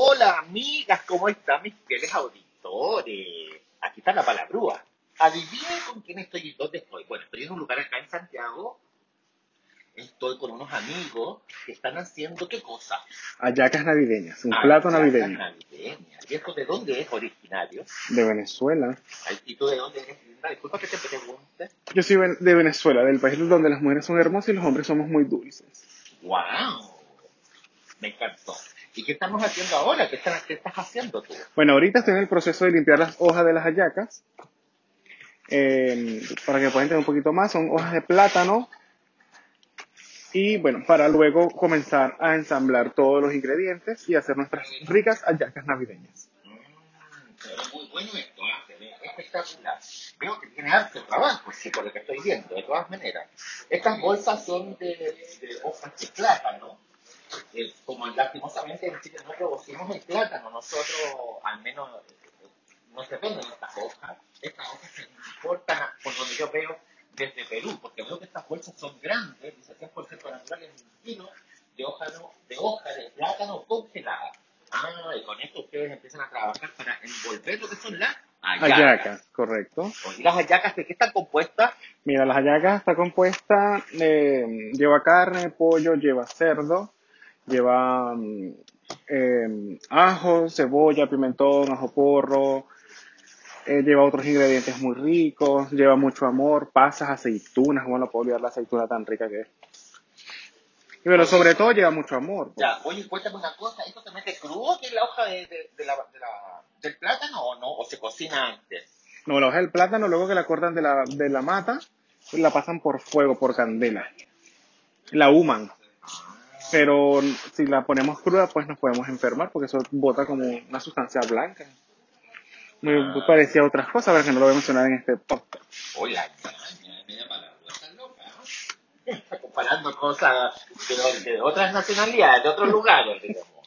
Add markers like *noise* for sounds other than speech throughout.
Hola amigas, ¿cómo están mis fieles auditores? Aquí está la palabrúa. Adivinen con quién estoy y dónde estoy. Bueno, estoy en un lugar acá en Santiago. Estoy con unos amigos que están haciendo qué cosa. Hallacas navideñas, un plato Hallacas navideño. navideñas. ¿Y esto de dónde es originario? De Venezuela. Ay, ¿Y tú de dónde eres, Linda? Disculpa que te pregunte. Yo soy de Venezuela, del país donde las mujeres son hermosas y los hombres somos muy dulces. ¡Wow! Me encantó. ¿Y qué estamos haciendo ahora? ¿Qué, están- qué estás haciendo tú? Bueno, ahorita estoy en el proceso de limpiar las hojas de las hallacas. Eh, para que puedan entender un poquito más, son hojas de plátano. Y bueno, para luego comenzar a ensamblar todos los ingredientes y hacer nuestras ricas hallacas navideñas. Mm, muy bueno esto, ve espectacular. Veo que tiene harto trabajo, sí, por lo que estoy viendo, de todas maneras. Estas bolsas son de, de hojas de plátano. Eh, como lastimosamente no producimos el plátano, nosotros al menos no se venden estas hojas. Estas hojas se importan, por donde yo veo, desde Perú, porque veo que estas bolsas son grandes, dice 100% naturales, de hoja, no- de hoja de plátano congelada. Ah, y con esto ustedes empiezan a trabajar para envolver lo que son las. Hallacas, correcto. ¿Y las hallacas de qué están compuestas? Mira, las hallacas está compuesta, eh, lleva carne, pollo, lleva cerdo, lleva mm, eh, ajo, cebolla, pimentón, ajo porro, eh, lleva otros ingredientes muy ricos, lleva mucho amor, pasas, aceitunas, ¿cómo no puedo olvidar la aceituna tan rica que es? Pero sobre todo lleva mucho amor. pues. Ya, oye, cuéntame una cosa, ¿esto se mete crudo que es la hoja de, de- de la, de la- del plátano o no? ¿O se cocina antes? No, la hoja del plátano, luego que la cortan de la, de la mata, la pasan por fuego, por candela. La human. Pero si la ponemos cruda, pues nos podemos enfermar, porque eso bota como una sustancia blanca. Muy parecía a otras cosas, pero que no lo voy a mencionar en este podcast. Oye, la ñaña, media palabra, está loca, *laughs* comparando cosas de, de otras nacionalidades, de otros lugares, digamos.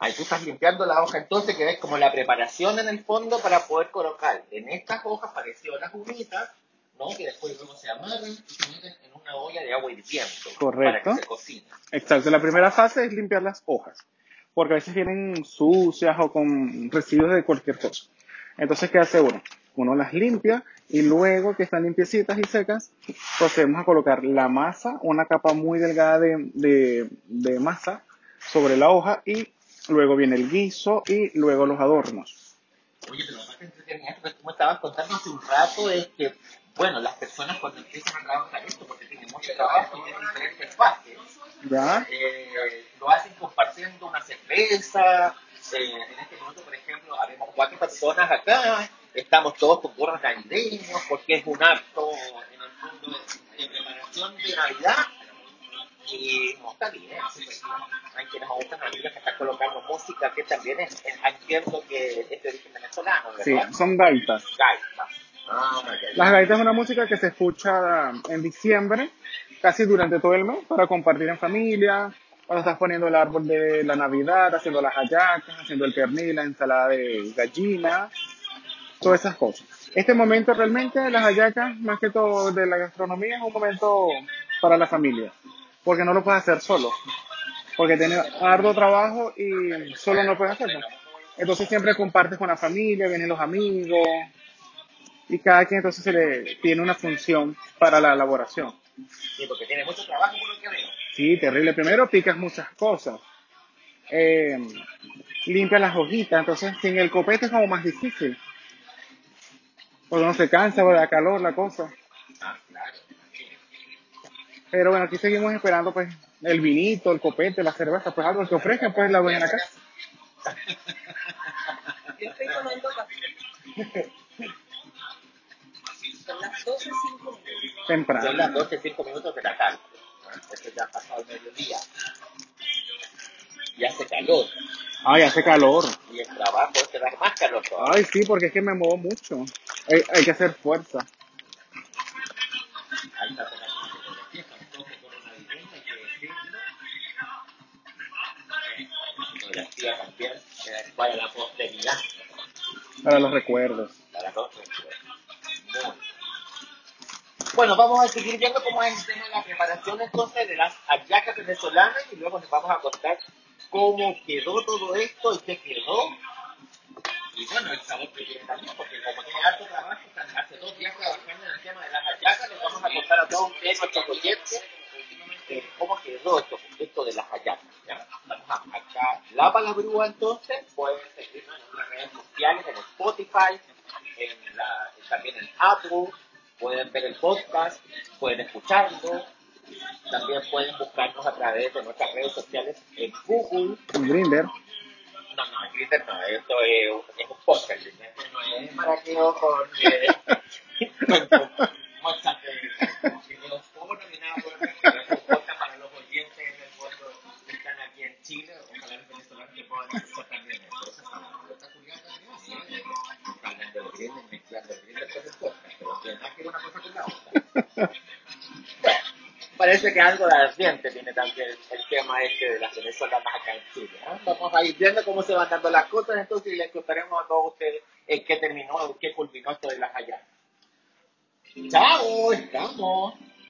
Ahí tú estás limpiando la hoja entonces, que ves como la preparación en el fondo para poder colocar en estas hojas parecido las humitas, ¿no? Que después luego se amarran y se meten en una olla de agua hirviendo. Correcto. Para que se cocine. Exacto, la primera fase es limpiar las hojas, porque a veces vienen sucias o con residuos de cualquier cosa. Entonces, ¿qué hace uno? Uno las limpia y luego que están limpiecitas y secas, procedemos a colocar la masa, una capa muy delgada de, de, de masa sobre la hoja y luego viene el guiso y luego los adornos. Oye, pero la parte entretenida que tú me estabas contando hace un rato es que, bueno, las personas cuando empiezan a trabajar esto, porque tienen mucho trabajo, tienen diferentes fases, eh, lo hacen compartiendo una cerveza. eh, en este momento, por ejemplo, habemos cuatro personas acá, estamos todos con gorros navideños, porque es un acto en el fondo de, de preparación de Navidad. Y no está bien. Hay quienes gustan amigas que están colocando música que también es, es- entiendo que es de origen venezolano, Sí, ¿verdad? son gaitas. Gaitas. Ah. Las gaitas es una música que se escucha en diciembre, casi durante todo el mes, para compartir en familia, cuando estás poniendo el árbol de la Navidad, haciendo las hallacas, haciendo el pernil, la ensalada de gallina, todas esas cosas. Este momento realmente, las hallacas, más que todo de la gastronomía, es un momento para la familia, porque no lo puedes hacer solo, porque tiene arduo trabajo y solo no puedes hacerlo. Entonces siempre compartes con la familia, vienen los amigos, y cada quien entonces se le tiene una función para la elaboración. Sí, porque tiene mucho trabajo por lo que veo. Sí, terrible. Primero picas muchas cosas. Eh, limpias las hojitas, entonces sin el copete es como más difícil. Porque uno se cansa, o da calor la cosa. Ah, claro. Pero bueno, aquí seguimos esperando pues el vinito, el copete, la cerveza, pues algo que ofrezcan pues la buena acá. *laughs* Yo estoy tomando café. *laughs* Son las 12.05 minutos. Son Temprano. las 12, 5 minutos de la tarde. Esto ya ha pasado el mediodía. Y hace calor. Ay, hace calor. Y el trabajo es que da más calor todavía. Ay, sí, porque es que me muevo mucho. Hay, hay que hacer fuerza. Ahí está Para los recuerdos. para los recuerdos. Bueno, vamos a seguir viendo cómo es el tema de la preparación entonces de las hallacas venezolanas y luego les vamos a contar cómo quedó todo esto y qué quedó. Y bueno, el sabor que tiene también, porque como tiene harto trabajo, están hace dos días trabajando en el tema de las hallacas, les vamos a contar a todos ustedes, nuestros oyentes, eh, cómo quedó esto, esto de las hallacas. ¿ya? Vamos a acá la palabrúa entonces, pueden seguirnos en nuestras redes sociales, en Spotify, en la, también en Apple, pueden ver el podcast, pueden escucharlo, también pueden buscarnos a través de nuestras redes sociales en Google. En Grinder. No, no, en Grindr no, esto es, un- es un podcast, Grindr no es maraqueo con, eh, con, *laughs* con *laughs* *laughs* muestras de videos porno ni nada por el estilo. Es un podcast para los oyentes en el fondo que están aquí en Chile, ojalá los venezolanos que puedan escuchar también esto. Esa es la está curiosa también, ¿sí? Está hablando de Grindr, mezclando el Grindr con el podcast, pero no tiene nada que ver una cosa con la otra. Bueno, parece que algo de ardiente tiene también el tema este de las venezolanas acá en Chile. ¿eh? Vamos a ir viendo cómo se van dando las cosas, entonces y les contaremos a todos ustedes en qué terminó, en qué culminó esto de las allá. Chao, estamos.